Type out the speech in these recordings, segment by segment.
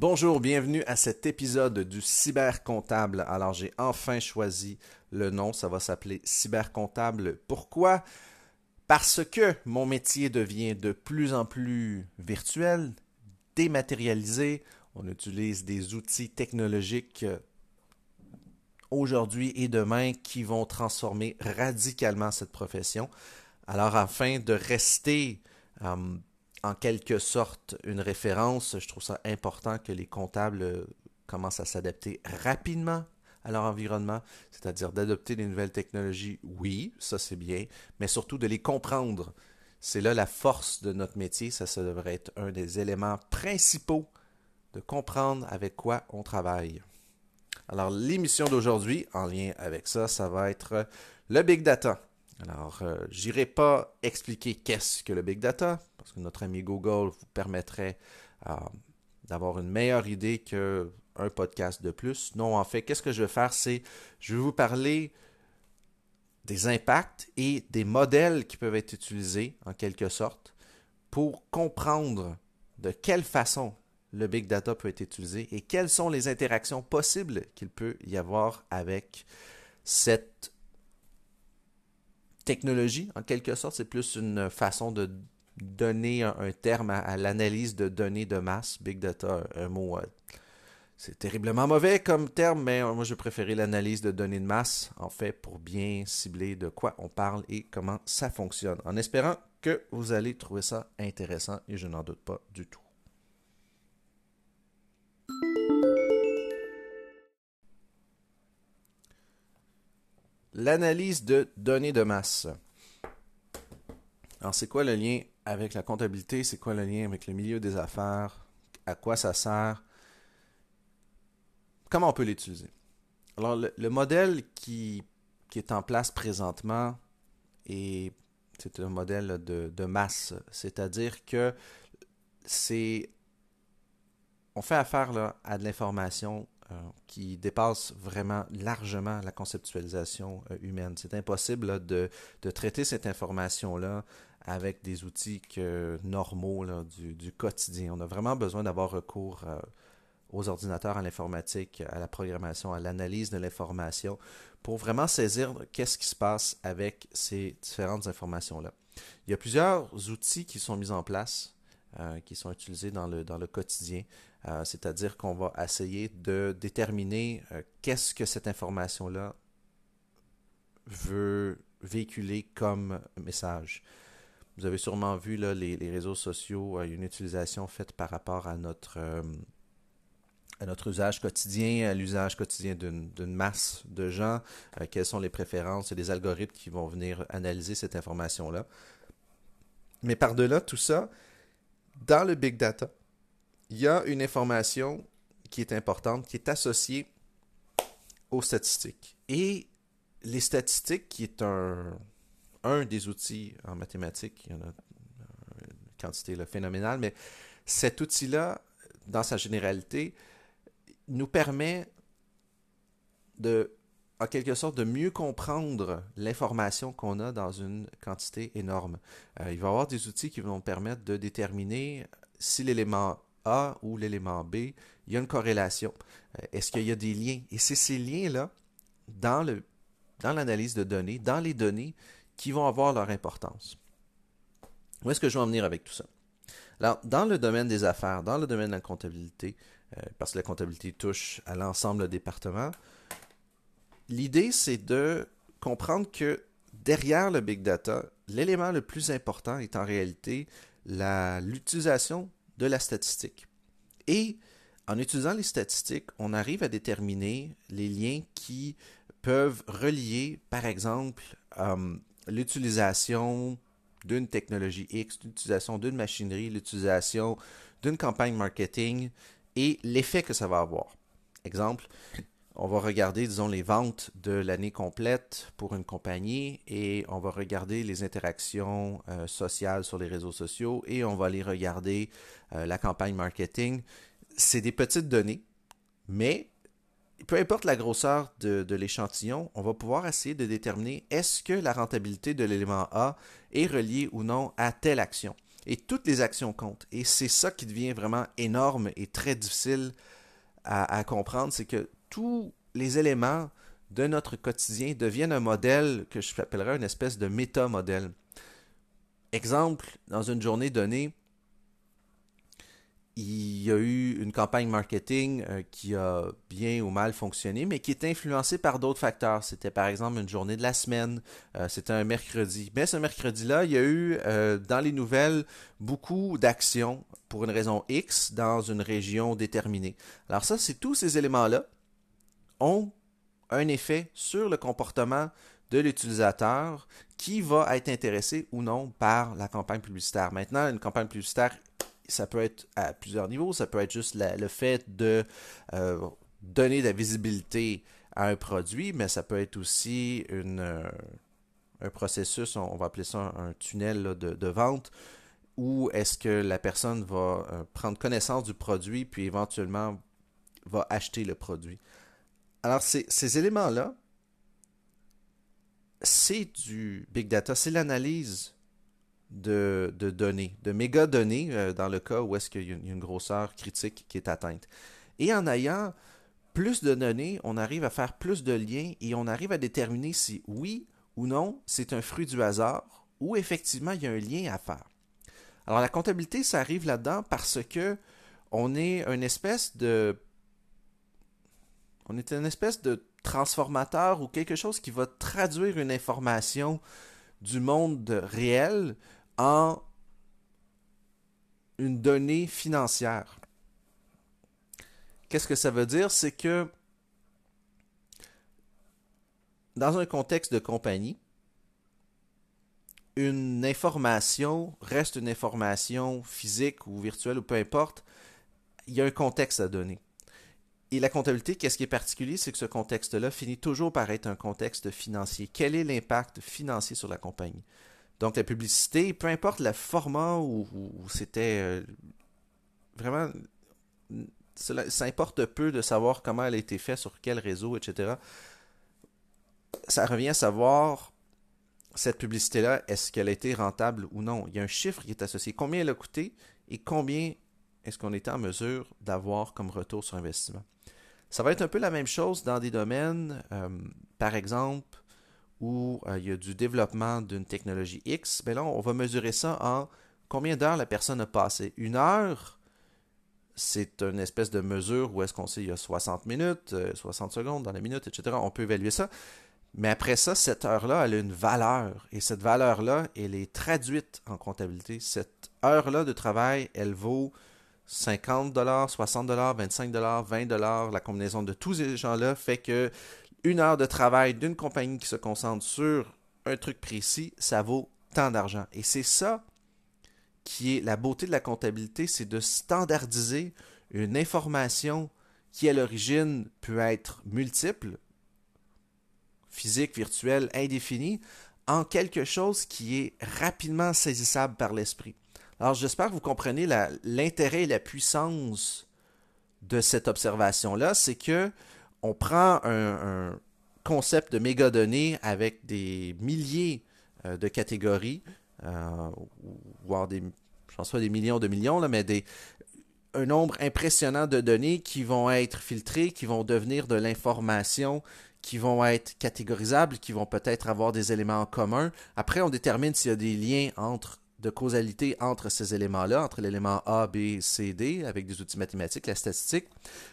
Bonjour, bienvenue à cet épisode du cybercomptable. Alors j'ai enfin choisi le nom, ça va s'appeler cybercomptable. Pourquoi? Parce que mon métier devient de plus en plus virtuel, dématérialisé. On utilise des outils technologiques aujourd'hui et demain qui vont transformer radicalement cette profession. Alors afin de rester euh, en quelque sorte une référence. Je trouve ça important que les comptables euh, commencent à s'adapter rapidement à leur environnement, c'est-à-dire d'adopter des nouvelles technologies, oui, ça c'est bien, mais surtout de les comprendre. C'est là la force de notre métier, ça, ça devrait être un des éléments principaux de comprendre avec quoi on travaille. Alors l'émission d'aujourd'hui, en lien avec ça, ça va être le big data. Alors, euh, j'irai pas expliquer qu'est-ce que le big data, parce que notre ami Google vous permettrait euh, d'avoir une meilleure idée qu'un podcast de plus. Non, en fait, qu'est-ce que je vais faire, c'est je vais vous parler des impacts et des modèles qui peuvent être utilisés, en quelque sorte, pour comprendre de quelle façon le big data peut être utilisé et quelles sont les interactions possibles qu'il peut y avoir avec cette technologie, en quelque sorte. C'est plus une façon de donner un, terme à, l'analyse de données de masse. Big data, un, mot. Euh, c'est terriblement mauvais comme terme, mais moi je préférais l'analyse de données de masse, en fait, pour bien cibler de quoi on parle et comment ça fonctionne. En espérant que vous allez trouver ça intéressant et je n'en doute pas du tout. L'analyse de données de masse. Alors, c'est quoi le lien avec la comptabilité? C'est quoi le lien avec le milieu des affaires? À quoi ça sert? Comment on peut l'utiliser? Alors, le, modèle qui, est en place présentement est c'est un modèle de, de masse, c'est-à-dire que c'est on fait affaire là, à de l'information qui dépasse vraiment largement la conceptualisation euh, humaine. C'est impossible de, traiter cette information-là avec des outils normaux du, quotidien. On a vraiment besoin d'avoir recours euh, aux ordinateurs, à l'informatique, à la programmation, à l'analyse de l'information pour vraiment saisir qu'est-ce qui se passe avec ces différentes informations-là. Il y a plusieurs outils qui sont mis en place, qui sont utilisés dans le, dans le quotidien. Euh, c'est-à-dire qu'on va essayer de déterminer euh, qu'est-ce que cette information-là veut véhiculer comme message. Vous avez sûrement vu les, réseaux sociaux, euh, une utilisation faite par rapport à notre, à notre usage quotidien, à l'usage quotidien d'une masse de gens, quelles sont les préférences? Et les algorithmes qui vont venir analyser cette information-là. Mais par-delà tout ça, dans le big data, il y a une information qui est importante, qui est associée aux statistiques. Et les statistiques, qui est un, un des outils en mathématiques, il y en a une quantité phénoménale, mais cet outil-là, dans sa généralité, nous permet de, en quelque sorte, de mieux comprendre l'information qu'on a dans une quantité énorme. Euh, il va y avoir des outils qui vont permettre de déterminer si l'élément a ou l'élément B, il y a une corrélation. Euh, est-ce qu'il y a des liens? Et c'est ces liens-là, dans, dans l'analyse de données, dans les données, qui vont avoir leur importance. Où est-ce que je vais en venir avec tout ça? Alors, dans le domaine des affaires, dans le domaine de la comptabilité, euh, parce que la comptabilité touche à l'ensemble des départements, l'idée, c'est de comprendre que derrière le big data, l'élément le plus important est en réalité l'utilisation de la statistique. Et en utilisant les statistiques, on arrive à déterminer les liens qui peuvent relier, par exemple, euh, l'utilisation d'une technologie X, l'utilisation d'une machinerie, l'utilisation d'une campagne marketing et l'effet que ça va avoir. Exemple, on va regarder, disons, les ventes de l'année complète pour une compagnie et on va regarder les interactions euh, sociales sur les réseaux sociaux et on va aller regarder euh, la campagne marketing. C'est des petites données, mais peu importe la grosseur de, l'échantillon, on va pouvoir essayer de déterminer est-ce que la rentabilité de l'élément A est reliée ou non à telle action. Et toutes les actions comptent. Et c'est ça qui devient vraiment énorme et très difficile à comprendre, c'est que tous les éléments de notre quotidien deviennent un modèle que je appellerais une espèce de méta-modèle. Exemple, dans une journée donnée, il y a eu une campagne marketing euh, qui a bien ou mal fonctionné, mais qui est influencée par d'autres facteurs. C'était par exemple une journée de la semaine, euh, c'était un mercredi. Mais ce mercredi-là, il y a eu euh, dans les nouvelles beaucoup d'actions pour une raison X dans une région déterminée. Alors ça, c'est tous ces éléments-là ont un effet sur le comportement de l'utilisateur qui va être intéressé ou non par la campagne publicitaire. Maintenant, une campagne publicitaire ça peut être à plusieurs niveaux. Ça peut être juste le fait de euh, donner de la visibilité à un produit, mais ça peut être aussi euh, un processus, on, va appeler ça un, tunnel de, vente, où est-ce que la personne va euh, prendre connaissance du produit, puis éventuellement va acheter le produit. Alors, ces éléments-là, c'est du big data, c'est l'analyse de, données, de méga données, euh, dans le cas où est-ce qu'il y, a une grosseur critique qui est atteinte. Et en ayant plus de données, on arrive à faire plus de liens et on arrive à déterminer si oui ou non c'est un fruit du hasard ou effectivement il y a un lien à faire. Alors la comptabilité, ça arrive là-dedans parce que on est une espèce de on est une espèce de transformateur ou quelque chose qui va traduire une information du monde réel en une donnée financière. Qu'est-ce que ça veut dire? C'est que dans un contexte de compagnie, une information reste une information physique ou virtuelle ou peu importe, il y a un contexte à donner. Et la comptabilité, qu'est-ce qui est particulier, c'est que ce contexte-là finit toujours par être un contexte financier. Quel est l'impact financier sur la compagnie? Donc, la publicité, peu importe le format où, c'était euh, vraiment. ça importe peu de savoir comment elle a été faite, sur quel réseau, etc. Ça revient à savoir cette publicité-là, est-ce qu'elle a été rentable ou non? Il y a un chiffre qui est associé. Combien elle a coûté et combien est-ce qu'on est en mesure d'avoir comme retour sur investissement? Ça va être un peu la même chose dans des domaines, euh, par exemple, où euh, il y a du développement d'une technologie X, ben là, on va mesurer ça en combien d'heures la personne a passé. Une heure, c'est une espèce de mesure où est-ce qu'on sait il y a 60 minutes, 60 euh, secondes dans la minute, etc. On peut évaluer ça. Mais après ça, cette heure-là, elle a une valeur. Et cette valeur-là, elle est traduite en comptabilité. Cette heure-là de travail, elle vaut 50 60 25 20 La combinaison de tous ces gens-là fait que une heure de travail d'une compagnie qui se concentre sur un truc précis, ça vaut tant d'argent. Et c'est ça qui est la beauté de la comptabilité, c'est de standardiser une information qui à l'origine peut être multiple, physique, virtuelle, indéfinie, en quelque chose qui est rapidement saisissable par l'esprit. Alors j'espère que vous comprenez l'intérêt et la puissance de cette observation-là, c'est que on prend un, concept de mégadonnées avec des milliers euh, de catégories, euh, voire des, je pense pas des millions de millions, là, mais des, un nombre impressionnant de données qui vont être filtrées, qui vont devenir de l'information, qui vont être catégorisables, qui vont peut-être avoir des éléments en commun. Après, on détermine s'il y a des liens entre de causalité entre ces éléments-là, entre l'élément A, B, C, D, avec des outils mathématiques, la statistique.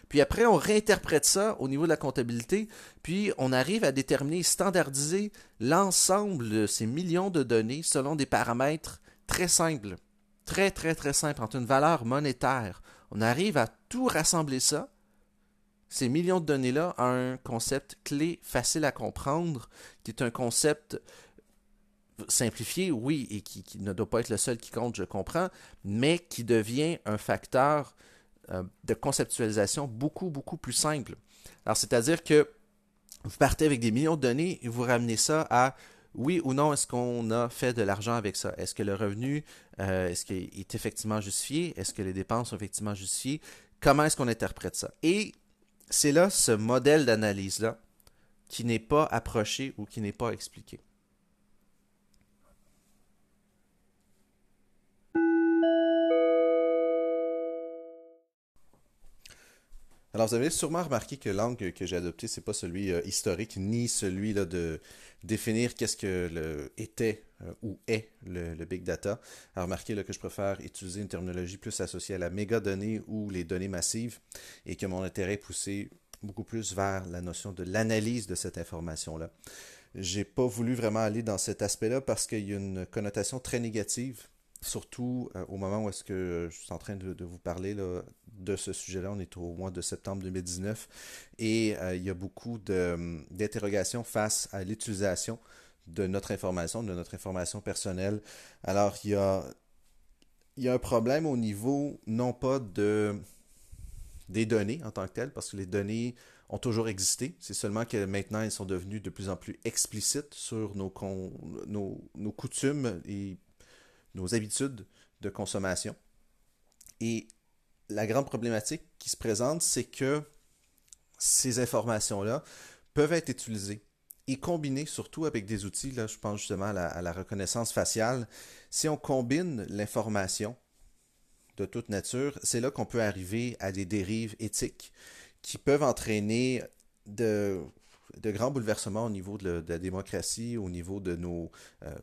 Puis après, on réinterprète ça au niveau de la comptabilité, puis on arrive à déterminer, standardiser l'ensemble de ces millions de données selon des paramètres très simples, très, très, très simples, entre une valeur monétaire. On arrive à tout rassembler ça, ces millions de données-là, à un concept clé, facile à comprendre, qui est un concept simplifié, oui, et qui, ne doit pas être le seul qui compte, je comprends, mais qui devient un facteur euh, de conceptualisation beaucoup, beaucoup plus simple. Alors, c'est-à-dire que vous partez avec des millions de données et vous ramenez ça à oui ou non, est-ce qu'on a fait de l'argent avec ça? Est-ce que le revenu euh, est, est effectivement justifié? Est-ce que les dépenses sont effectivement justifiées? Comment est-ce qu'on interprète ça? Et c'est là ce modèle d'analyse-là qui n'est pas approché ou qui n'est pas expliqué. Alors, vous avez sûrement remarqué que l'angle que j'ai adopté, c'est pas celui euh, historique, ni celui là, de définir qu'est-ce que le, était euh, ou est le, big data. Alors, remarquez là, que je préfère utiliser une terminologie plus associée à la mégadonnée ou les données massives et que mon intérêt est poussé beaucoup plus vers la notion de l'analyse de cette information-là. J'ai pas voulu vraiment aller dans cet aspect-là parce qu'il y a une connotation très négative surtout euh, au moment où est-ce que je suis en train de, vous parler de ce sujet-là, on est au mois de septembre 2019, et euh, il y a beaucoup d'interrogations face à l'utilisation de notre information, de notre information personnelle. Alors, il y a, il y a un problème au niveau, non pas de des données en tant que telles, parce que les données ont toujours existé. C'est seulement que maintenant, elles sont devenues de plus en plus explicites sur nos, nos, nos coutumes et nos habitudes de consommation. Et la grande problématique qui se présente, c'est que ces informations-là peuvent être utilisées et combinées surtout avec des outils, là je pense justement à la, reconnaissance faciale. Si on combine l'information de toute nature, c'est là qu'on peut arriver à des dérives éthiques qui peuvent entraîner de, grands bouleversements au niveau de, la démocratie, au niveau de nos, euh,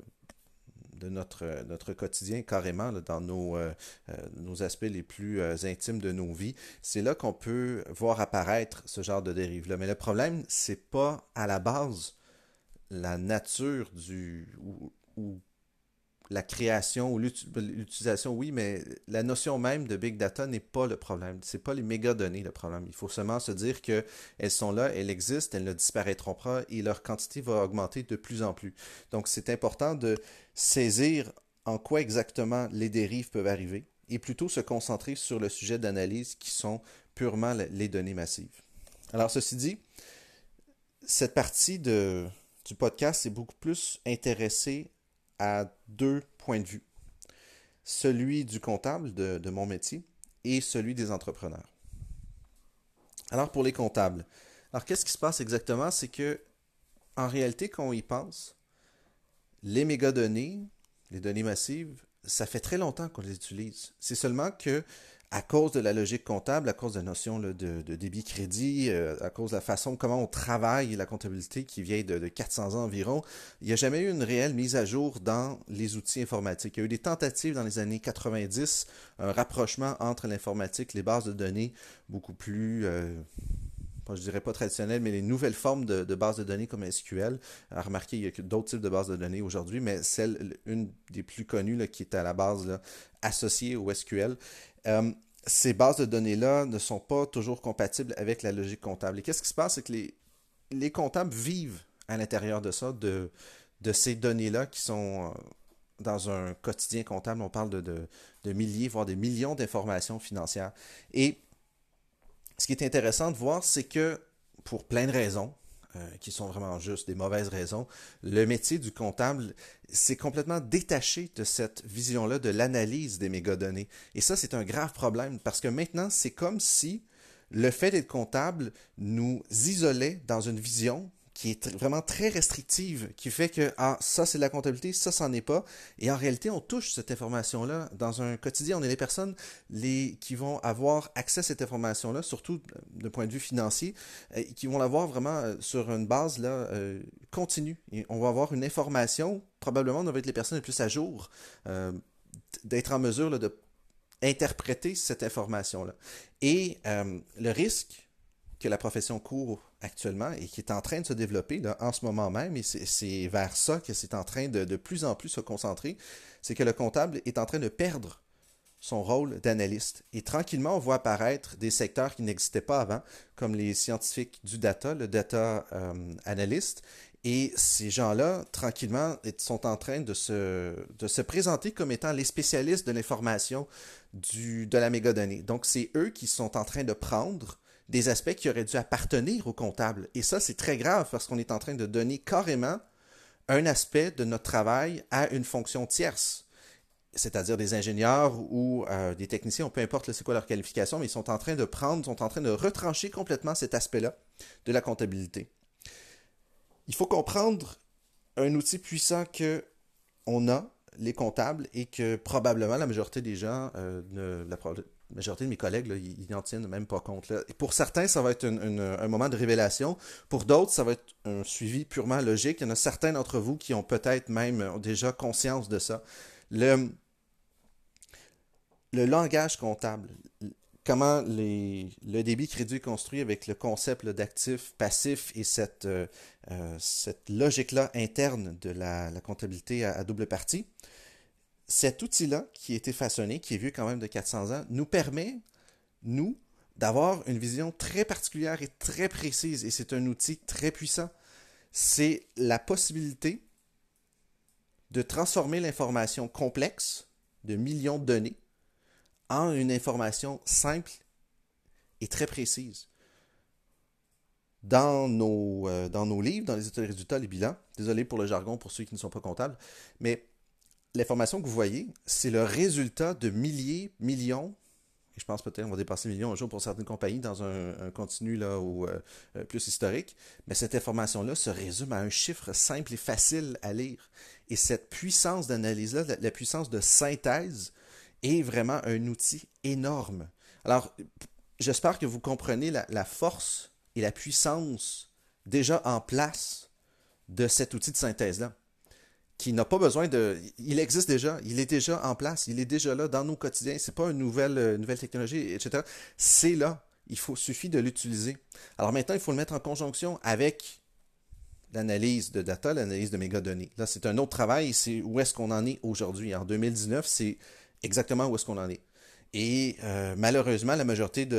de notre, notre quotidien, carrément, dans nos, euh, euh, nos aspects les plus euh, intimes de nos vies, c'est là qu'on peut voir apparaître ce genre de dérive-là. Mais le problème, c'est pas à la base la nature du la création ou l'utilisation, oui, mais la notion même de big data n'est pas le problème. Ce n'est pas les mégadonnées le problème. Il faut seulement se dire qu'elles sont là, elles existent, elles ne disparaîtront pas et leur quantité va augmenter de plus en plus. Donc, c'est important de saisir en quoi exactement les dérives peuvent arriver et plutôt se concentrer sur le sujet d'analyse qui sont purement les données massives. Alors, ceci dit, cette partie du podcast est beaucoup plus intéressée à deux points de vue. Celui du comptable de, mon métier et celui des entrepreneurs. Alors pour les comptables, alors qu'est-ce qui se passe exactement? C'est que en réalité, quand on y pense, les mégadonnées, les données massives, ça fait très longtemps qu'on les utilise. C'est seulement que à cause de la logique comptable, à cause de la notion de, débit crédit, euh, à cause de la façon comment on travaille la comptabilité qui vient de, 400 ans environ, il n'y a jamais eu une réelle mise à jour dans les outils informatiques. Il y a eu des tentatives dans les années 90, un rapprochement entre l'informatique, les bases de données beaucoup plus... Euh, je dirais pas traditionnelles, mais les nouvelles formes de, bases de données comme SQL. À remarquer, il y a d'autres types de bases de données aujourd'hui, mais celle, une des plus connues qui est à la base associée au SQL. Euh, ces bases de données-là ne sont pas toujours compatibles avec la logique comptable. Et qu'est-ce qui se passe, c'est que les, les comptables vivent à l'intérieur de ça, de, de ces données-là qui sont euh, dans un quotidien comptable. On parle de, de, milliers, voire des millions d'informations financières. Et ce qui est intéressant de voir, c'est que pour plein de raisons, euh, qui sont vraiment juste des mauvaises raisons, le métier du comptable s'est complètement détaché de cette vision-là de l'analyse des mégadonnées. Et ça, c'est un grave problème parce que maintenant, c'est comme si le fait d'être comptable nous isolait dans une vision qui est vraiment très restrictive, qui fait que ah ça c'est de la comptabilité, ça c'en est pas. Et en réalité, on touche cette information-là dans un quotidien. On est les personnes les, qui vont avoir accès à cette information-là, surtout d'un point de vue financier, euh, qui vont l'avoir vraiment euh, sur une base là euh, continue. On va avoir une information, probablement on va être les personnes les plus à jour, d'être en mesure là, de interpréter cette information-là. Et le risque que la profession court actuellement et qui est en train de se développer en ce moment même, et c'est vers ça que c'est en train de, de plus en plus se concentrer, c'est que le comptable est en train de perdre son rôle d'analyste. Et tranquillement, on voit apparaître des secteurs qui n'existaient pas avant, comme les scientifiques du data, le data euh, analyst. Et ces gens-là, tranquillement, sont en train de se, de se présenter comme étant les spécialistes de l'information de la mégadonnée. Donc, c'est eux qui sont en train de prendre des aspects qui auraient dû appartenir au comptable. Et ça, c'est très grave parce qu'on est en train de donner carrément un aspect de notre travail à une fonction tierce, c'est-à-dire des ingénieurs ou euh, des techniciens, peu importe c'est quoi leur qualification, mais ils sont en train de prendre, sont en train de retrancher complètement cet aspect-là de la comptabilité. Il faut comprendre un outil puissant que on a, les comptables, et que probablement la majorité des gens euh, ne, la majorité de mes collègues, ils n'en tiennent même pas compte. Pour certains, ça va être un moment de révélation. Pour d'autres, ça va être un suivi purement logique. Il y en a certains d'entre vous qui ont peut-être même déjà conscience de ça. Le, langage comptable, comment le débit crédit est construit avec le concept d'actif, passif et euh, euh, cette logique-là interne de la, comptabilité à, double partie. Cet outil-là, qui a été façonné, qui est vieux quand même de 400 ans, nous permet, nous, d'avoir une vision très particulière et très précise. Et c'est un outil très puissant. C'est la possibilité de transformer l'information complexe de millions de données en une information simple et très précise. Dans nos, euh, dans nos livres, dans les états de résultats, les bilans, désolé pour le jargon pour ceux qui ne sont pas comptables, mais l'information que vous voyez, c'est le résultat de milliers, millions, et je pense peut-être qu'on va dépasser millions un jour pour certaines compagnies dans un, continu là, ou, euh, euh, plus historique, mais cette information-là se résume à un chiffre simple et facile à lire. Et cette puissance d'analyse-là, la puissance de synthèse, est vraiment un outil énorme. Alors, j'espère que vous comprenez la, force et la puissance déjà en place de cet outil de synthèse-là, qui n'a pas besoin de... Il existe déjà, il est déjà en place, il est déjà là dans nos quotidiens. Ce n'est pas une nouvelle, euh, technologie, etc. C'est là. Il faut, suffit de l'utiliser. Alors maintenant, il faut le mettre en conjonction avec l'analyse de data, l'analyse de mégadonnées. Là, c'est un autre travail, c'est où est-ce qu'on en est aujourd'hui. En 2019, c'est exactement où est-ce qu'on en est. Et euh, malheureusement, la majorité de,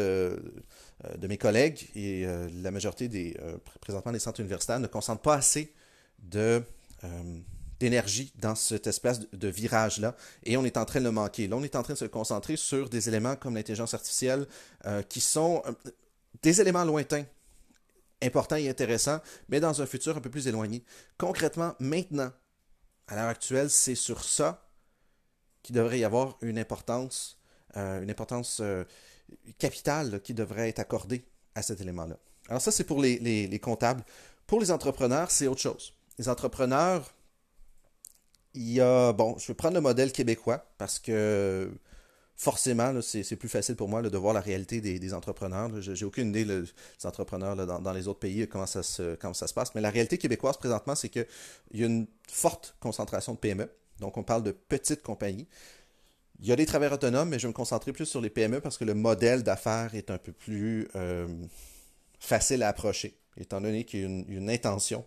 euh, mes collègues et la majorité des présentement des centres universitaires ne concentrent pas assez de d'énergie dans cette espèce de virage-là, et on est en train de le manquer. Là, on est en train de se concentrer sur des éléments comme l'intelligence artificielle, qui sont des éléments lointains, importants et intéressants, mais dans un futur un peu plus éloigné. Concrètement, maintenant, à l'heure actuelle, c'est sur ça qu'il devrait y avoir une importance, euh, une importance euh, capitale qui devrait être accordée à cet élément-là. Alors ça, c'est pour les, comptables. Pour les entrepreneurs, c'est autre chose. Les entrepreneurs, il y a, bon, je vais prendre le modèle québécois parce que forcément, c'est plus facile pour moi de voir la réalité des, entrepreneurs. J'ai aucune idée des entrepreneurs dans, dans, les autres pays, comment ça, se, comment ça se passe. Mais la réalité québécoise présentement, c'est qu'il y a une forte concentration de PME. Donc, on parle de petites compagnies. Il y a des travailleurs autonomes, mais je vais me concentrer plus sur les PME parce que le modèle d'affaires est un peu plus euh, facile à approcher, étant donné qu'il y a une, intention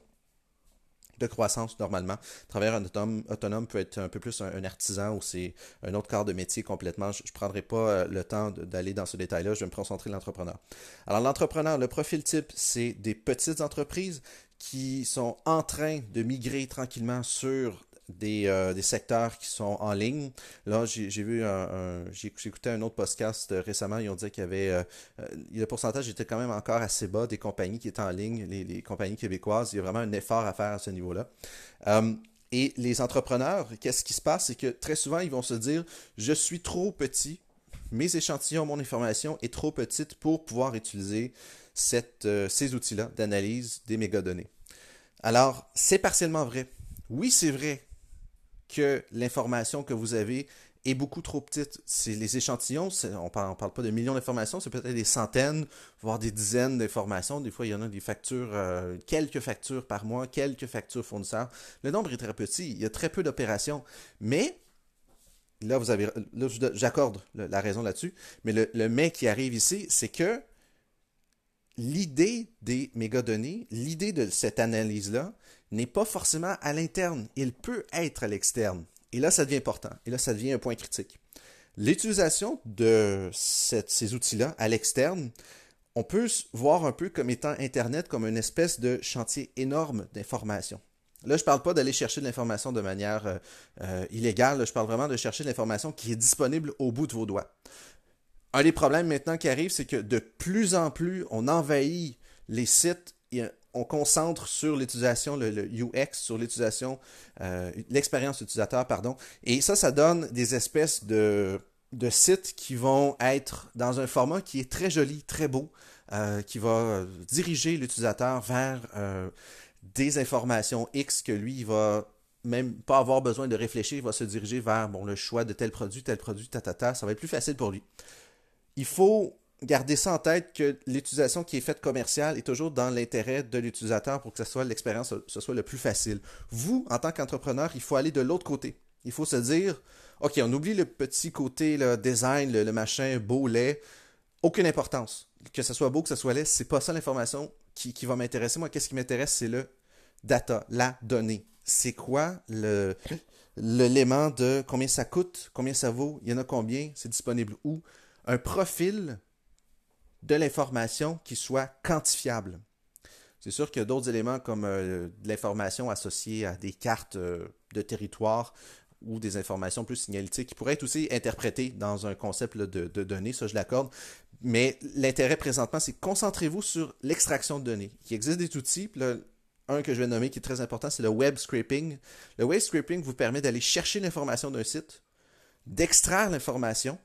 de croissance normalement. Travailleur autonome, autonome peut être un peu plus un, artisan ou c'est un autre corps de métier complètement. Je ne prendrai pas euh, le temps d'aller dans ce détail-là, je vais me concentrer l'entrepreneur. Alors l'entrepreneur, le profil type, c'est des petites entreprises qui sont en train de migrer tranquillement sur euh, des, secteurs qui sont en ligne. Là, j'ai vu un, j'ai écouté un autre podcast euh, récemment, ils ont dit qu'il y avait euh, le pourcentage était quand même encore assez bas des compagnies qui étaient en ligne, les, compagnies québécoises. Il y a vraiment un effort à faire à ce niveau-là. et les entrepreneurs, qu'est-ce qui se passe? C'est que très souvent, ils vont se dire Je suis trop petit, mes échantillons, mon information est trop petite pour pouvoir utiliser cette, ces outils-là d'analyse des mégadonnées. Alors, c'est partiellement vrai. Oui, c'est vrai que l'information que vous avez est beaucoup trop petite. C'est les échantillons, on ne parle, pas de millions d'informations, c'est peut-être des centaines, voire des dizaines d'informations. Des fois, il y en a des factures, euh, quelques factures par mois, quelques factures fournisseurs. Le nombre est très petit, il y a très peu d'opérations. Mais, là, vous avez, j'accorde la raison là-dessus, mais le, le mais qui arrive ici, c'est que l'idée des mégadonnées, l'idée de cette analyse-là, n'est pas forcément à l'interne, il peut être à l'externe. Et là, ça devient important. Et là, ça devient un point critique. L'utilisation de ces outils-là à l'externe, on peut voir un peu comme étant Internet comme une espèce de chantier énorme d'information. Là, je ne parle pas d'aller chercher de l'information de manière euh, euh, illégale, je parle vraiment de chercher de l'information qui est disponible au bout de vos doigts. Un des problèmes maintenant qui arrive, c'est que de plus en plus, on envahit les sites on concentre sur l'utilisation, le, UX, sur l'utilisation, euh, l'expérience utilisateur, pardon. Et ça, ça donne des espèces de, sites qui vont être dans un format qui est très joli, très beau, euh, qui va diriger l'utilisateur vers euh, des informations X que lui, il va même pas avoir besoin de réfléchir, il va se diriger vers le choix de tel produit, tel produit, ta, ta, ta, ça va être plus facile pour lui. il faut garder ça en tête que l'utilisation qui est faite commerciale est toujours dans l'intérêt de l'utilisateur pour que ce soit l'expérience ce soit le plus facile. Vous, en tant qu'entrepreneur, il faut aller de l'autre côté. Il faut se dire, OK, on oublie le petit côté le design, le, machin beau, laid. Aucune importance. Que ce soit beau, que ce soit laid, c'est pas ça l'information qui, qui va m'intéresser. Moi, qu'est-ce qui m'intéresse, c'est le data, la donnée. C'est quoi l'élément de combien ça coûte, combien ça vaut, il y en a combien, c'est disponible où? Un profil de l'information qui soit quantifiable. C'est sûr qu'il y a d'autres éléments comme euh, l'information associée à des cartes euh, de territoire ou des informations plus signalétiques qui pourraient être aussi interprétées dans un concept de, données, ça je l'accorde. Mais l'intérêt présentement, c'est concentrez-vous sur l'extraction de données. Il existe des outils, un que je vais nommer qui est très important, c'est le web scraping. Le web scraping vous permet d'aller chercher l'information d'un site, d'extraire l'information,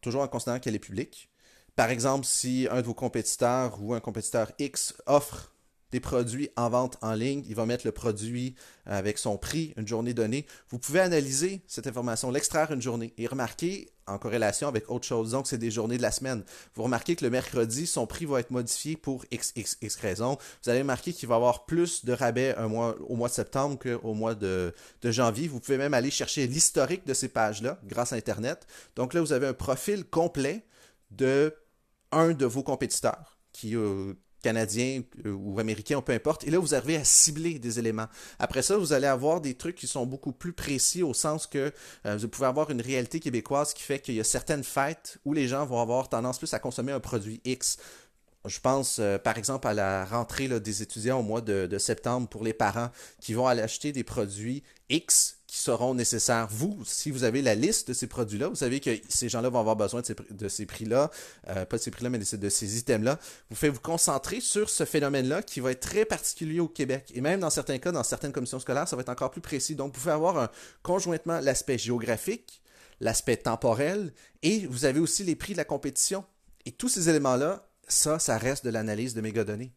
toujours en considérant qu'elle est publique, par exemple, si un de vos compétiteurs ou un compétiteur X offre des produits en vente en ligne, il va mettre le produit avec son prix une journée donnée. Vous pouvez analyser cette information, l'extraire une journée et remarquer en corrélation avec autre chose, donc c'est des journées de la semaine. Vous remarquez que le mercredi, son prix va être modifié pour X, X, X raison. Vous allez remarquer qu'il va avoir plus de rabais un mois, au mois de septembre qu'au mois de, de janvier. Vous pouvez même aller chercher l'historique de ces pages-là grâce à Internet. Donc là, vous avez un profil complet de un de vos compétiteurs, qui euh, canadien euh, ou américain, peu importe, et là, vous arrivez à cibler des éléments. Après ça, vous allez avoir des trucs qui sont beaucoup plus précis au sens que euh, vous pouvez avoir une réalité québécoise qui fait qu'il y a certaines fêtes où les gens vont avoir tendance plus à consommer un produit X. Je pense, par exemple, à la rentrée des étudiants au mois de, septembre pour les parents qui vont aller acheter des produits X qui seront nécessaires. Vous, si vous avez la liste de ces produits-là, vous savez que ces gens-là vont avoir besoin de ces, prix-là, euh, pas de ces prix-là, mais de ces, items-là. Vous faites vous concentrer sur ce phénomène-là qui va être très particulier au Québec. Et même dans certains cas, dans certaines commissions scolaires, ça va être encore plus précis. Donc, vous pouvez avoir conjointement l'aspect géographique, l'aspect temporel, et vous avez aussi les prix de la compétition. Et tous ces éléments-là, ça, ça reste de l'analyse de mégadonnées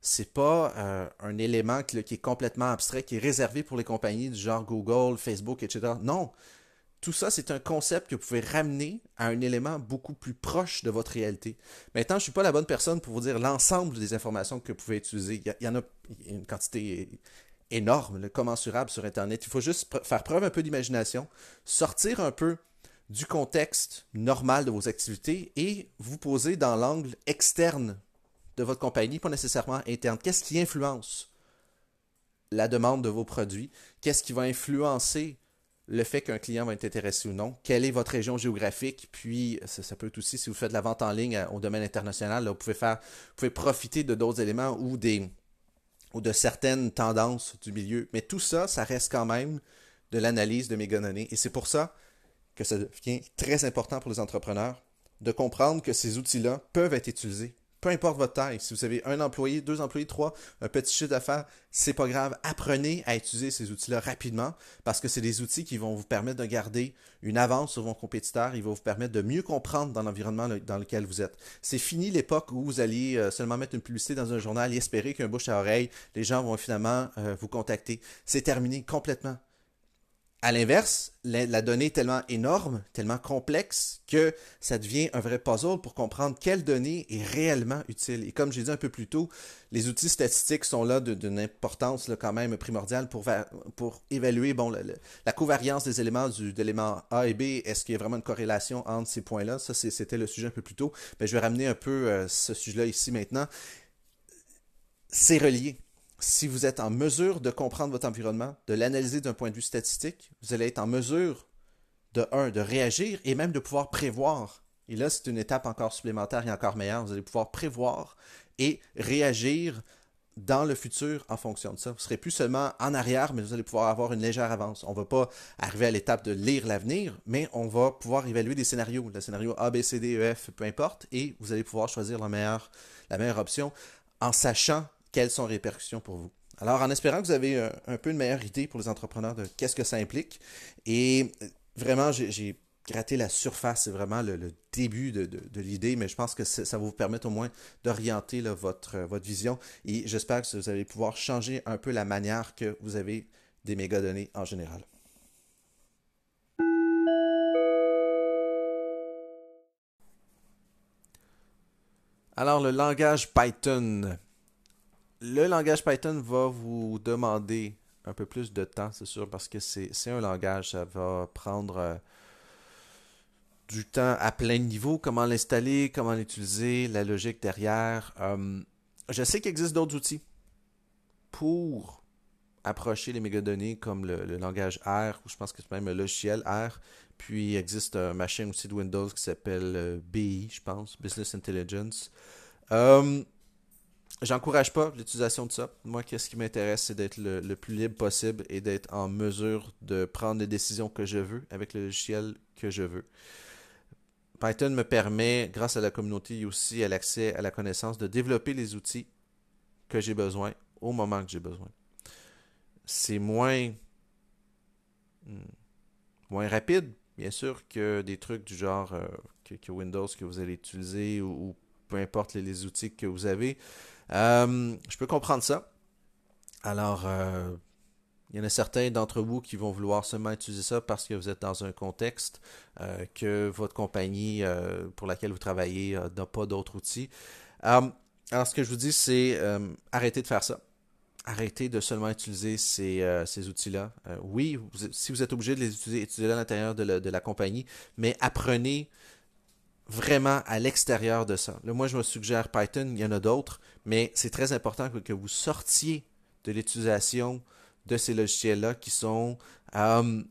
c'est pas euh, un élément qui, est complètement abstrait, qui est réservé pour les compagnies du genre Google, Facebook, etc. Non. Tout ça, c'est un concept que vous pouvez ramener à un élément beaucoup plus proche de votre réalité. Maintenant, je ne suis pas la bonne personne pour vous dire l'ensemble des informations que vous pouvez utiliser. Il y, en a une quantité énorme, commensurable sur Internet. Il faut juste faire preuve un peu d'imagination, sortir un peu du contexte normal de vos activités et vous poser dans l'angle externe de votre compagnie, pas nécessairement interne. Qu'est-ce qui influence la demande de vos produits? Qu'est-ce qui va influencer le fait qu'un client va être intéressé ou non? Quelle est votre région géographique? Puis, ça, peut être aussi, si vous faites de la vente en ligne au domaine international, vous, pouvez faire, vous pouvez profiter de d'autres éléments ou, des, ou de certaines tendances du milieu. Mais tout ça, ça reste quand même de l'analyse de mégadonnées. Et c'est pour ça que ça devient très important pour les entrepreneurs de comprendre que ces outils-là peuvent être utilisés peu importe votre taille, si vous avez un employé, deux employés, trois, un petit chiffre d'affaires, c'est pas grave. Apprenez à utiliser ces outils-là rapidement parce que c'est des outils qui vont vous permettre de garder une avance sur vos compétiteurs. Ils vont vous permettre de mieux comprendre dans l'environnement dans lequel vous êtes. C'est fini l'époque où vous alliez euh, seulement mettre une publicité dans un journal et espérer qu'un bouche à oreille, les gens vont finalement euh, vous contacter. C'est terminé complètement. À l'inverse, la, donnée est tellement énorme, tellement complexe, que ça devient un vrai puzzle pour comprendre quelle donnée est réellement utile. Et comme j'ai dit un peu plus tôt, les outils statistiques sont là d'une importance quand même primordiale pour, évaluer la, covariance des éléments de l'élément A et B. Est-ce qu'il y a vraiment une corrélation entre ces points-là? Ça, c'était le sujet un peu plus tôt. Mais je vais ramener un peu euh, ce sujet-là ici maintenant. C'est relié si vous êtes en mesure de comprendre votre environnement, de l'analyser d'un point de vue statistique, vous allez être en mesure de, un, de réagir et même de pouvoir prévoir. Et là, c'est une étape encore supplémentaire et encore meilleure. Vous allez pouvoir prévoir et réagir dans le futur en fonction de ça. Vous ne serez plus seulement en arrière, mais vous allez pouvoir avoir une légère avance. On ne va pas arriver à l'étape de lire l'avenir, mais on va pouvoir évaluer des scénarios, le scénario A, B, C, D, E, F, peu importe, et vous allez pouvoir choisir la meilleure, la meilleure option en sachant quelles sont les répercussions pour vous? Alors, en espérant que vous avez un, peu une meilleure idée pour les entrepreneurs de qu'est-ce que ça implique. Et euh, vraiment, j'ai gratté la surface, c'est vraiment le, début de, l'idée, mais je pense que ça va vous permettre au moins d'orienter votre, euh, votre vision. Et j'espère que vous allez pouvoir changer un peu la manière que vous avez des mégadonnées en général. Alors, le langage Python. Le langage Python va vous demander un peu plus de temps, c'est sûr, parce que c'est un langage, ça va prendre euh, du temps à plein niveau, comment l'installer, comment l'utiliser, la logique derrière. Euh, je sais qu'il existe d'autres outils pour approcher les mégadonnées comme le, langage R, ou je pense que c'est même le logiciel R. Puis il existe un machin aussi de Windows qui s'appelle euh, BI, je pense, Business Intelligence. Euh, J'encourage pas l'utilisation de ça. Moi, qu'est-ce qui m'intéresse, c'est d'être le, le, plus libre possible et d'être en mesure de prendre les décisions que je veux avec le logiciel que je veux. Python me permet, grâce à la communauté et aussi à l'accès à la connaissance, de développer les outils que j'ai besoin au moment que j'ai besoin. C'est moins, hmm, moins rapide, bien sûr, que des trucs du genre euh, que, Windows que vous allez utiliser ou, peu importe les, outils que vous avez. Euh, je peux comprendre ça. Alors, euh, il y en a certains d'entre vous qui vont vouloir seulement utiliser ça parce que vous êtes dans un contexte que votre compagnie pour laquelle vous travaillez n'a pas d'autres outils. alors, ce que je vous dis, c'est arrêtez de faire ça arrêtez de seulement utiliser ces, euh, outils-là. Euh, oui, si vous êtes obligé de les utiliser, utilisez-les à l'intérieur de, la compagnie, mais apprenez vraiment à l'extérieur de ça. Là, moi, je me suggère Python, il y en a d'autres, mais c'est très important que, vous sortiez de l'utilisation de ces logiciels-là qui sont, euh,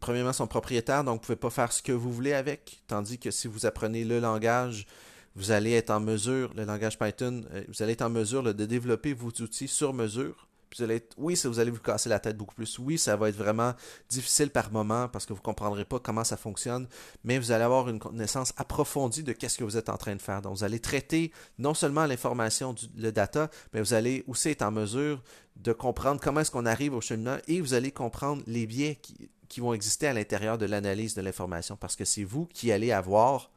premièrement, sont propriétaires, donc vous ne pouvez pas faire ce que vous voulez avec, tandis que si vous apprenez le langage, vous allez être en mesure, le langage Python, euh, vous allez être en mesure de développer vos outils sur mesure. Vous allez être, oui, ça, vous allez vous casser la tête beaucoup plus. Oui, ça va être vraiment difficile par moment parce que vous ne comprendrez pas comment ça fonctionne, mais vous allez avoir une connaissance approfondie de qu'est-ce que vous êtes en train de faire. Donc, vous allez traiter non seulement l'information, le data, mais vous allez aussi être en mesure de comprendre comment est-ce qu'on arrive au cheminement et vous allez comprendre les biais qui, qui vont exister à l'intérieur de l'analyse de l'information parce que c'est vous qui allez avoir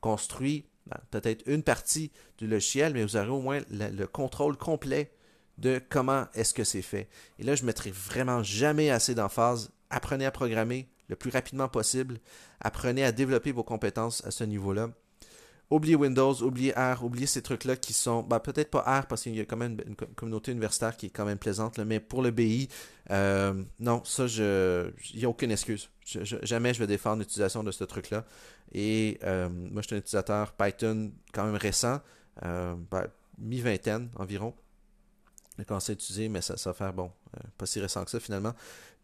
construit ben, peut-être une partie du logiciel, mais vous aurez au moins le, contrôle complet de comment est-ce que c'est fait. Et là, je ne mettrai vraiment jamais assez d'emphase. Apprenez à programmer le plus rapidement possible. Apprenez à développer vos compétences à ce niveau-là. Oubliez Windows, oubliez R, oubliez ces trucs-là qui sont, ben, peut-être pas R parce qu'il y a quand même une communauté universitaire qui est quand même plaisante, mais pour le BI, euh, non, ça, je, il n'y a aucune excuse. jamais je vais défendre l'utilisation de ce truc-là. Et euh, moi, je suis un utilisateur Python quand même récent, euh, ben, mi-vingtaine environ. Commencé à utiliser, mais ça, ça va faire, bon, pas si récent que ça finalement.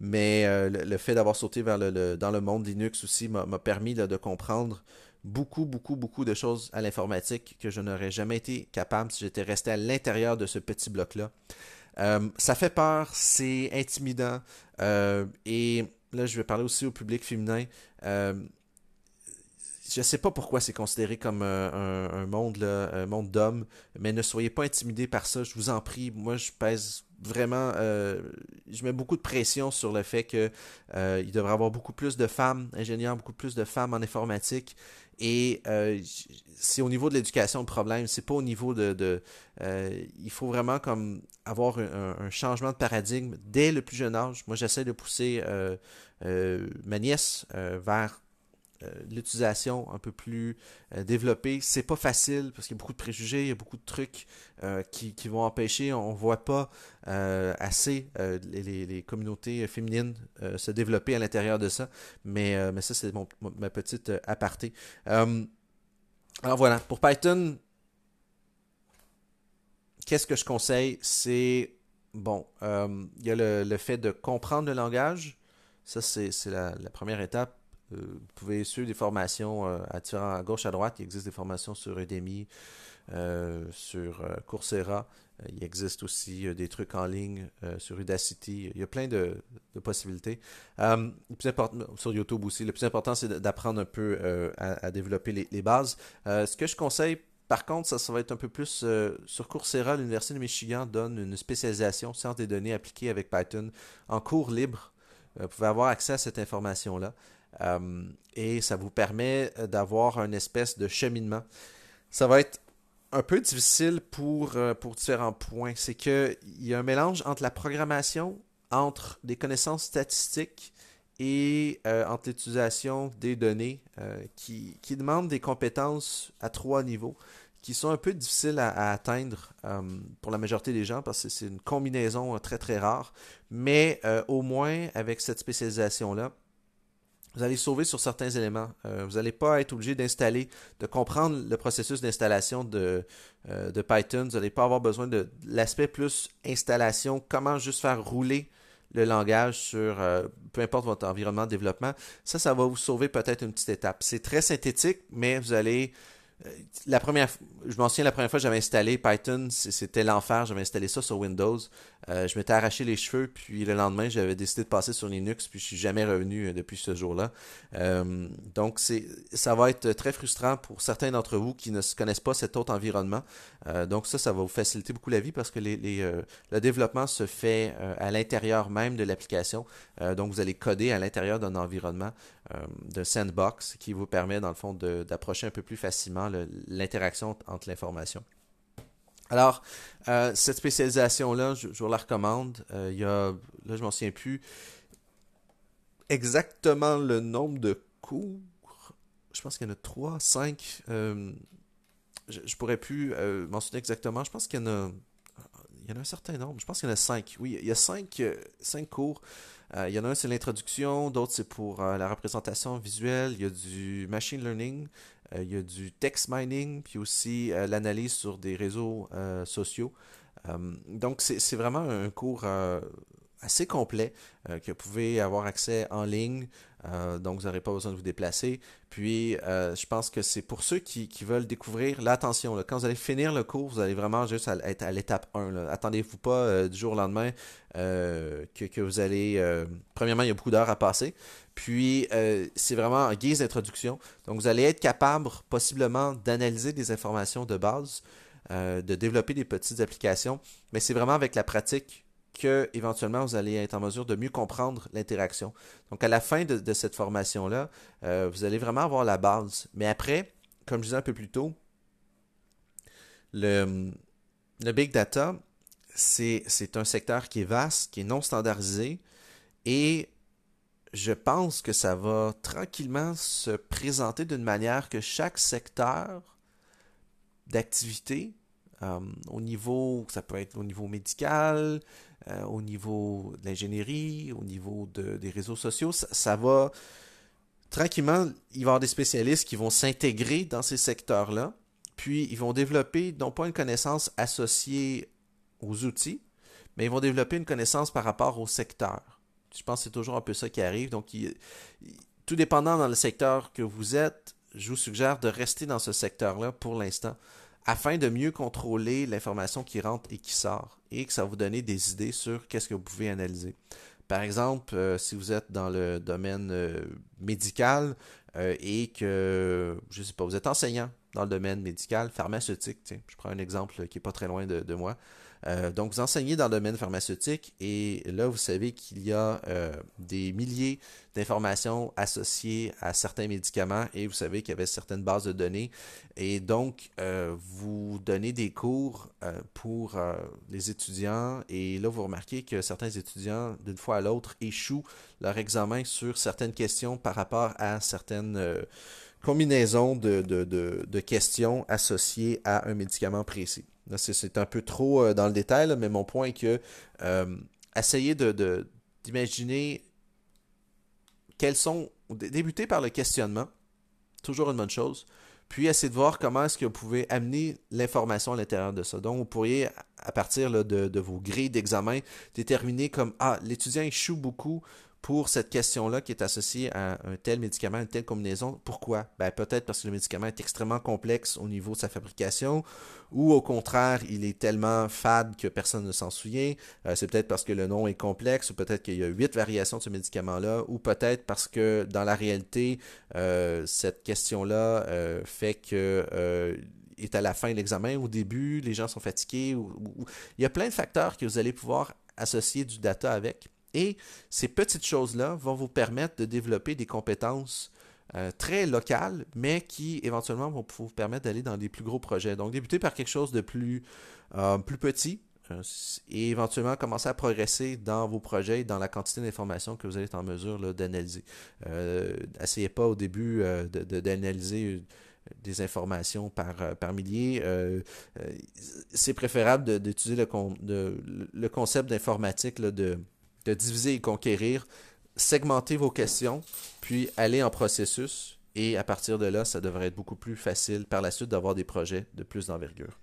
Mais le, fait d'avoir sauté vers le, dans le monde Linux aussi m'a permis de comprendre beaucoup, beaucoup, beaucoup de choses à l'informatique que je n'aurais jamais été capable si j'étais resté à l'intérieur de ce petit bloc-là. Euh, ça fait peur, c'est intimidant. Euh, et là, je vais parler aussi au public féminin. Euh, je ne sais pas pourquoi c'est considéré comme un, monde, un monde d'hommes, mais ne soyez pas intimidés par ça, je vous en prie. Moi, je pèse vraiment, je mets beaucoup de pression sur le fait qu'il devrait y avoir beaucoup plus de femmes ingénieurs, beaucoup plus de femmes en informatique. Et euh, c'est au niveau de l'éducation le problème, c'est pas au niveau de... Euh, il faut vraiment comme avoir un, changement de paradigme dès le plus jeune âge. Moi, j'essaie de pousser euh, ma nièce vers euh, l'utilisation un peu plus euh, développée. C'est pas facile parce qu'il y a beaucoup de préjugés, il y a beaucoup de trucs euh, qui, vont empêcher. On voit pas assez les, communautés féminines se développer à l'intérieur de ça. Mais, mais ça, c'est ma petite aparté. alors voilà, pour Python, qu'est-ce que je conseille? C'est, bon, il y a le, fait de comprendre le langage. Ça, c'est la, première étape. Euh, vous pouvez suivre des formations euh, à, à gauche, à droite. Il existe des formations sur Udemy, euh, sur Coursera. Il existe aussi des trucs en ligne sur Udacity. Il y a plein de, possibilités. le plus sur YouTube aussi. Le plus important, c'est d'apprendre un peu à, développer les, bases. ce que je conseille, par contre, ça, ça va être un peu plus sur Coursera. L'Université de Michigan donne une spécialisation sciences des données appliquées avec Python en cours libre. vous pouvez avoir accès à cette information-là. Euh, et ça vous permet d'avoir un espèce de cheminement. Ça va être un peu difficile pour, euh, pour différents points. C'est qu'il y a un mélange entre la programmation, entre des connaissances statistiques et euh, entre l'utilisation des données qui, qui demandent des compétences à trois niveaux qui sont un peu difficiles à, atteindre pour la majorité des gens parce que c'est une combinaison très très rare. Mais au moins avec cette spécialisation-là, vous allez sauver sur certains éléments. Euh, vous n'allez pas être obligé d'installer, de comprendre le processus d'installation de, euh, Python. Vous n'allez pas avoir besoin de l'aspect plus installation, comment juste faire rouler le langage sur euh, peu importe votre environnement de développement. Ça, ça va vous sauver peut-être une petite étape. C'est très synthétique, mais vous allez la première, je m'en souviens la première fois que j'avais installé Python, c'était l'enfer. J'avais installé ça sur Windows. Euh, je m'étais arraché les cheveux, puis le lendemain, j'avais décidé de passer sur Linux, puis je suis jamais revenu euh, depuis ce jour-là. Euh, donc, ça va être très frustrant pour certains d'entre vous qui ne connaissent pas cet autre environnement. donc, ça, ça va vous faciliter beaucoup la vie parce que le développement se fait à l'intérieur même de l'application. donc, vous allez coder à l'intérieur d'un environnement de sandbox qui vous permet, dans le fond, d'approcher un peu plus facilement l'interaction entre l'information. Alors, euh, cette spécialisation-là, je, vous la recommande. Euh, il y a, là, je m'en souviens plus exactement le nombre de cours. Je pense qu'il y en a trois, cinq. Euh, je, ne pourrais plus mentionner exactement. Je pense qu'il y en a, il y a un certain nombre. Je pense qu'il y en a cinq. Oui, il y a cinq, cinq cours. il y en a un, c'est l'introduction. D'autres, c'est pour la représentation visuelle. Il y a du machine learning. Euh, il y a du text mining, puis aussi euh, l'analyse sur des réseaux euh, sociaux. donc, c'est vraiment un cours assez complet que vous pouvez avoir accès en ligne. Donc, vous n'aurez pas besoin de vous déplacer. Puis, je pense que c'est pour ceux qui, veulent découvrir l'attention. Quand vous allez finir le cours, vous allez vraiment juste être à l'étape 1. Attendez-vous pas du jour au lendemain que, que, vous allez... premièrement, il y a beaucoup d'heures à passer. Puis, euh, c'est vraiment en guise d'introduction. Donc, vous allez être capable possiblement d'analyser des informations de base, euh, de développer des petites applications, mais c'est vraiment avec la pratique que éventuellement vous allez être en mesure de mieux comprendre l'interaction. Donc, à la fin de, cette formation-là, euh, vous allez vraiment avoir la base. Mais après, comme je disais un peu plus tôt, le, big data, c'est un secteur qui est vaste, qui est non standardisé et je pense que ça va tranquillement se présenter d'une manière que chaque secteur d'activité, euh, au niveau, ça peut être au niveau médical, euh, au niveau de l'ingénierie, au niveau des réseaux sociaux, ça, va tranquillement, il va y avoir des spécialistes qui vont s'intégrer dans ces secteurs-là, puis ils vont développer non pas une connaissance associée aux outils, mais ils vont développer une connaissance par rapport au secteur. Je pense que c'est toujours un peu ça qui arrive. Donc, tout dépendant dans le secteur que vous êtes, je vous suggère de rester dans ce secteur-là pour l'instant, afin de mieux contrôler l'information qui rentre et qui sort, et que ça va vous donner des idées sur qu'est-ce que vous pouvez analyser. Par exemple, euh, si vous êtes dans le domaine euh, médical euh, et que, je ne sais pas, vous êtes enseignant dans le domaine médical, pharmaceutique, je prends un exemple qui n'est pas très loin de moi. Euh, donc, vous enseignez dans le domaine pharmaceutique et là, vous savez qu'il y a euh, des milliers d'informations associées à certains médicaments et vous savez qu'il y avait certaines bases de données. Et donc, euh, vous donnez des cours pour les étudiants et là, vous remarquez que certains étudiants, d'une fois à l'autre, échouent leur examen sur certaines questions par rapport à certaines combinaisons de questions associées à un médicament précis. C'est un peu trop euh, dans le détail, mais mon point est que euh, essayez de, d'imaginer quels sont. Débuter par le questionnement, toujours une bonne chose. Puis essayez de voir comment est-ce que vous pouvez amener l'information à l'intérieur de ça. Donc, vous pourriez, à partir de, de, vos grilles d'examen, déterminer comme Ah, l'étudiant échoue beaucoup pour cette question-là qui est associée à un tel médicament, une telle combinaison. Pourquoi? Ben, peut-être parce que le médicament est extrêmement complexe au niveau de sa fabrication, ou au contraire, il est tellement fade que personne ne s'en souvient. Euh, c'est peut-être parce que le nom est complexe, ou peut-être qu'il y a huit variations de ce médicament-là, ou peut-être parce que dans la réalité, euh, cette question-là euh, fait que est à la fin de l'examen, au début, les gens sont fatigués. Il y a plein de facteurs que vous allez pouvoir associer du data avec. Et ces petites choses-là vont vous permettre de développer des compétences euh, très locales, mais qui éventuellement vont vous permettre d'aller dans des plus gros projets. Donc, débuter par quelque chose de plus, euh, plus petit euh, et éventuellement commencer à progresser dans vos projets et dans la quantité d'informations que vous allez être en mesure d'analyser. Essayez pas au début d'analyser des informations par, par milliers. c'est préférable d'utiliser le, le, concept d'informatique de, de diviser et conquérir, segmenter vos questions, puis aller en processus. Et à partir de là, ça devrait être beaucoup plus facile par la suite d'avoir des projets de plus d'envergure.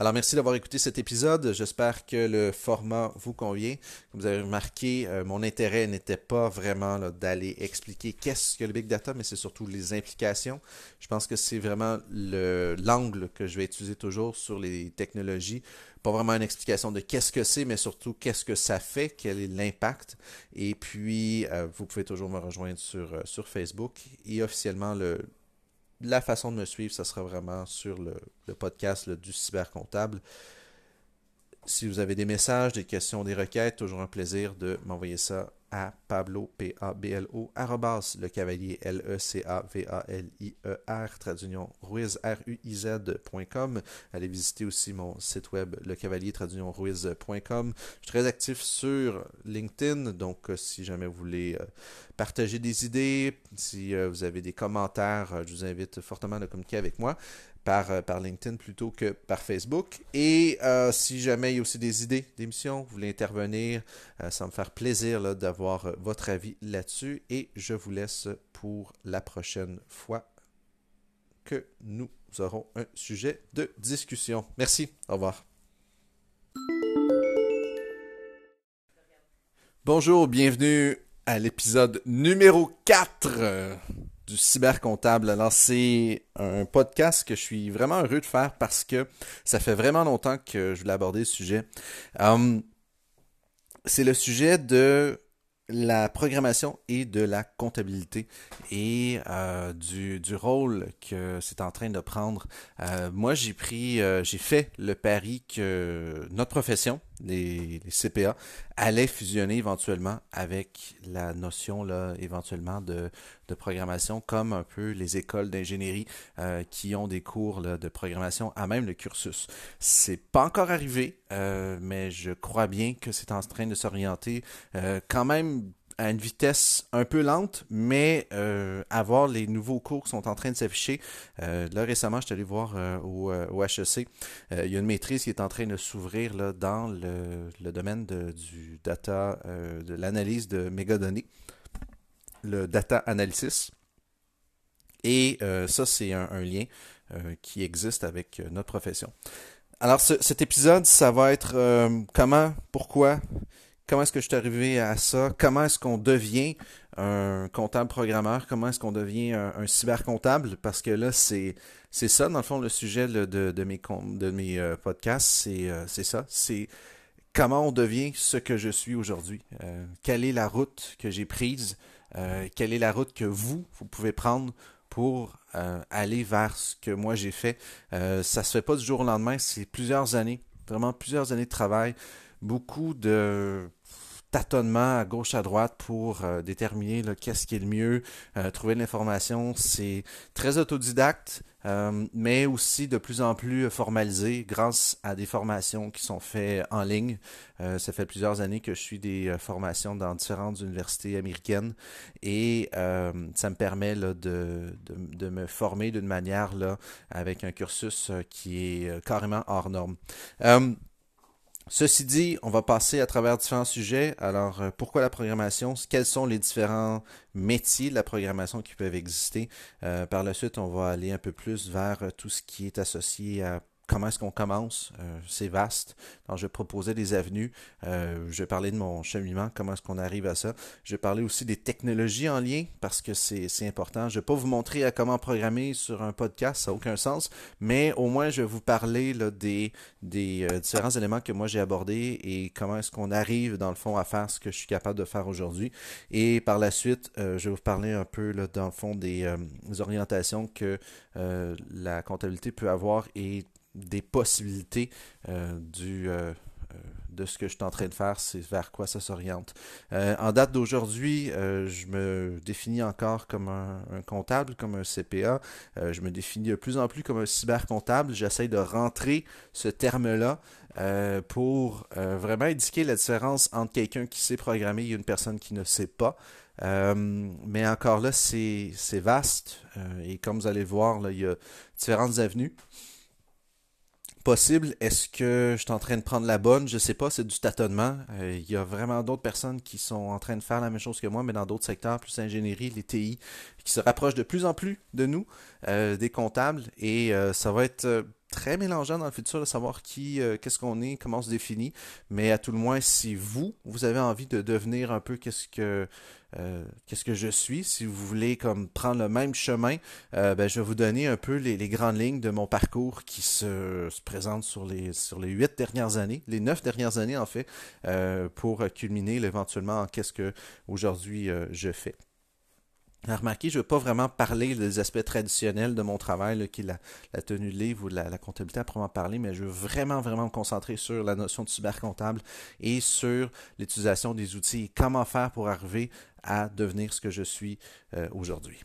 Alors, merci d'avoir écouté cet épisode. J'espère que le format vous convient. Comme vous avez remarqué, euh, mon intérêt n'était pas vraiment d'aller expliquer qu'est-ce que le big data, mais c'est surtout les implications. Je pense que c'est vraiment l'angle que je vais utiliser toujours sur les technologies. Pas vraiment une explication de qu'est-ce que c'est, mais surtout qu'est-ce que ça fait, quel est l'impact. Et puis, euh, vous pouvez toujours me rejoindre sur, euh, sur Facebook. Et officiellement, le, la façon de me suivre, ça sera vraiment sur le, podcast du cybercomptable. Si vous avez des messages, des questions, des requêtes, toujours un plaisir de m'envoyer ça à Pablo, P-A-B-L-O, le cavalier, L-E-C-A-V-A-L-I-E-R, traduction Ruiz, R-U-I-Z.com. Allez visiter aussi mon site web, lecavalier, traduction Ruiz.com. Je suis très actif sur LinkedIn, donc euh, si jamais vous voulez euh, partager des idées, si euh, vous avez des commentaires, je vous invite fortement à communiquer avec moi. Euh, par, LinkedIn plutôt que par Facebook. Et euh, si jamais il y a aussi des idées d'émissions, vous voulez intervenir, euh, ça me faire plaisir d'avoir votre avis là-dessus. Et je vous laisse pour la prochaine fois que nous aurons un sujet de discussion. Merci, au revoir. Bonjour, bienvenue à l'épisode numéro 4 du cybercomptable. Alors, c'est un podcast que je suis vraiment heureux de faire parce que ça fait vraiment longtemps que je voulais aborder ce sujet. Hum, c'est le sujet de la programmation et de la comptabilité et euh, du, rôle que c'est en train de prendre. Euh, moi, j'ai pris, euh, j'ai fait le pari que notre profession, les, les, CPA, allait fusionner éventuellement avec la notion là, éventuellement de, de programmation, comme un peu les écoles d'ingénierie qui ont des cours là, de programmation à même le cursus. C'est pas encore arrivé, mais je crois bien que c'est en train de s'orienter quand même à une vitesse un peu lente, mais euh, à voir les nouveaux cours qui sont en train de s'afficher. Euh, là, récemment, je suis allé voir euh, au, HEC. il y a une maîtrise qui est en train de s'ouvrir dans le, domaine de, du data, de l'analyse de mégadonnées, le data analysis. Et ça, c'est un, lien qui existe avec notre profession. Alors, ce, cet épisode, ça va être comment, pourquoi, comment est-ce que je suis arrivé à ça, comment est-ce qu'on devient un comptable programmeur, comment est-ce qu'on devient un, cybercomptable, parce que là, c'est c'est ça, dans le fond, le sujet de, de, mes, de mes euh, podcasts, euh, c'est ça, c'est comment on devient ce que je suis aujourd'hui, euh, quelle est la route que j'ai prise, quelle est la route que vous, vous pouvez prendre pour aller vers ce que moi j'ai fait? ça se fait pas du jour au lendemain, c'est plusieurs années, vraiment plusieurs années de travail, beaucoup de tâtonnement à gauche à droite pour euh, déterminer qu'est-ce qui est le mieux, euh, trouver l'information. C'est très autodidacte, euh, mais aussi de plus en plus formalisé grâce à des formations qui sont faites en ligne. ça fait plusieurs années que je suis des formations dans différentes universités américaines et ça me permet de, me former d'une manière avec un cursus qui est carrément hors norme. Ceci dit, on va passer à travers différents sujets. Alors, euh, pourquoi la programmation? Quels sont les différents métiers de la programmation qui peuvent exister? Euh, par la suite, on va aller un peu plus vers tout ce qui est associé à comment est-ce qu'on commence. Euh, c'est vaste. Alors, je vais proposer des avenues. Euh, je vais parler de mon cheminement, comment est-ce qu'on arrive à ça. Je vais parler aussi des technologies en lien parce que c'est important. Je ne vais pas vous montrer à comment programmer sur un podcast, ça n'a aucun sens, mais au moins je vais vous parler là, des, des euh, différents éléments que moi j'ai abordés et comment est-ce qu'on arrive dans le fond à faire ce que je suis capable de faire aujourd'hui. Et par la suite, je vais vous parler un peu là, dans le fond des, des orientations que la comptabilité peut avoir et des possibilités euh, euh, euh, de ce que je suis en train de faire, c'est vers quoi ça s'oriente. En date d'aujourd'hui, je me définis encore comme un, comptable, comme un CPA. Je me définis de plus en plus comme un cybercomptable. J'essaie de rentrer ce terme-là pour vraiment indiquer la différence entre quelqu'un qui sait programmer et une personne qui ne sait pas. mais encore là, c'est vaste. et comme vous allez le voir, il y a différentes avenues possible. Est-ce que je suis en train de prendre la bonne? Je sais pas, c'est du tâtonnement. Euh, il y a vraiment d'autres personnes qui sont en train de faire la même chose que moi, mais dans d'autres secteurs, plus ingénierie, les TI, qui se rapprochent de plus en plus de nous, euh, des comptables, et euh, ça va être très mélangeant dans le futur de savoir qui, qu'est-ce qu'on est, comment on se définit. Mais à tout le moins, si vous, vous avez envie de devenir un peu qu'est-ce que euh, je suis. Si vous voulez comme prendre le même chemin, euh, ben, je vais vous donner un peu les, grandes lignes de mon parcours qui se, se, présente sur les sur les huit dernières années, les neuf dernières années en fait, euh, pour culminer éventuellement en qu'est-ce que aujourd'hui je fais. Remarquez, je ne vais pas vraiment parler des aspects traditionnels de mon travail, qui est la, tenue de livre ou la, comptabilité à proprement parler, mais je veux vraiment, vraiment me concentrer sur la notion de cybercomptable et sur l'utilisation des outils et comment faire pour arriver à devenir ce que je suis euh, aujourd'hui.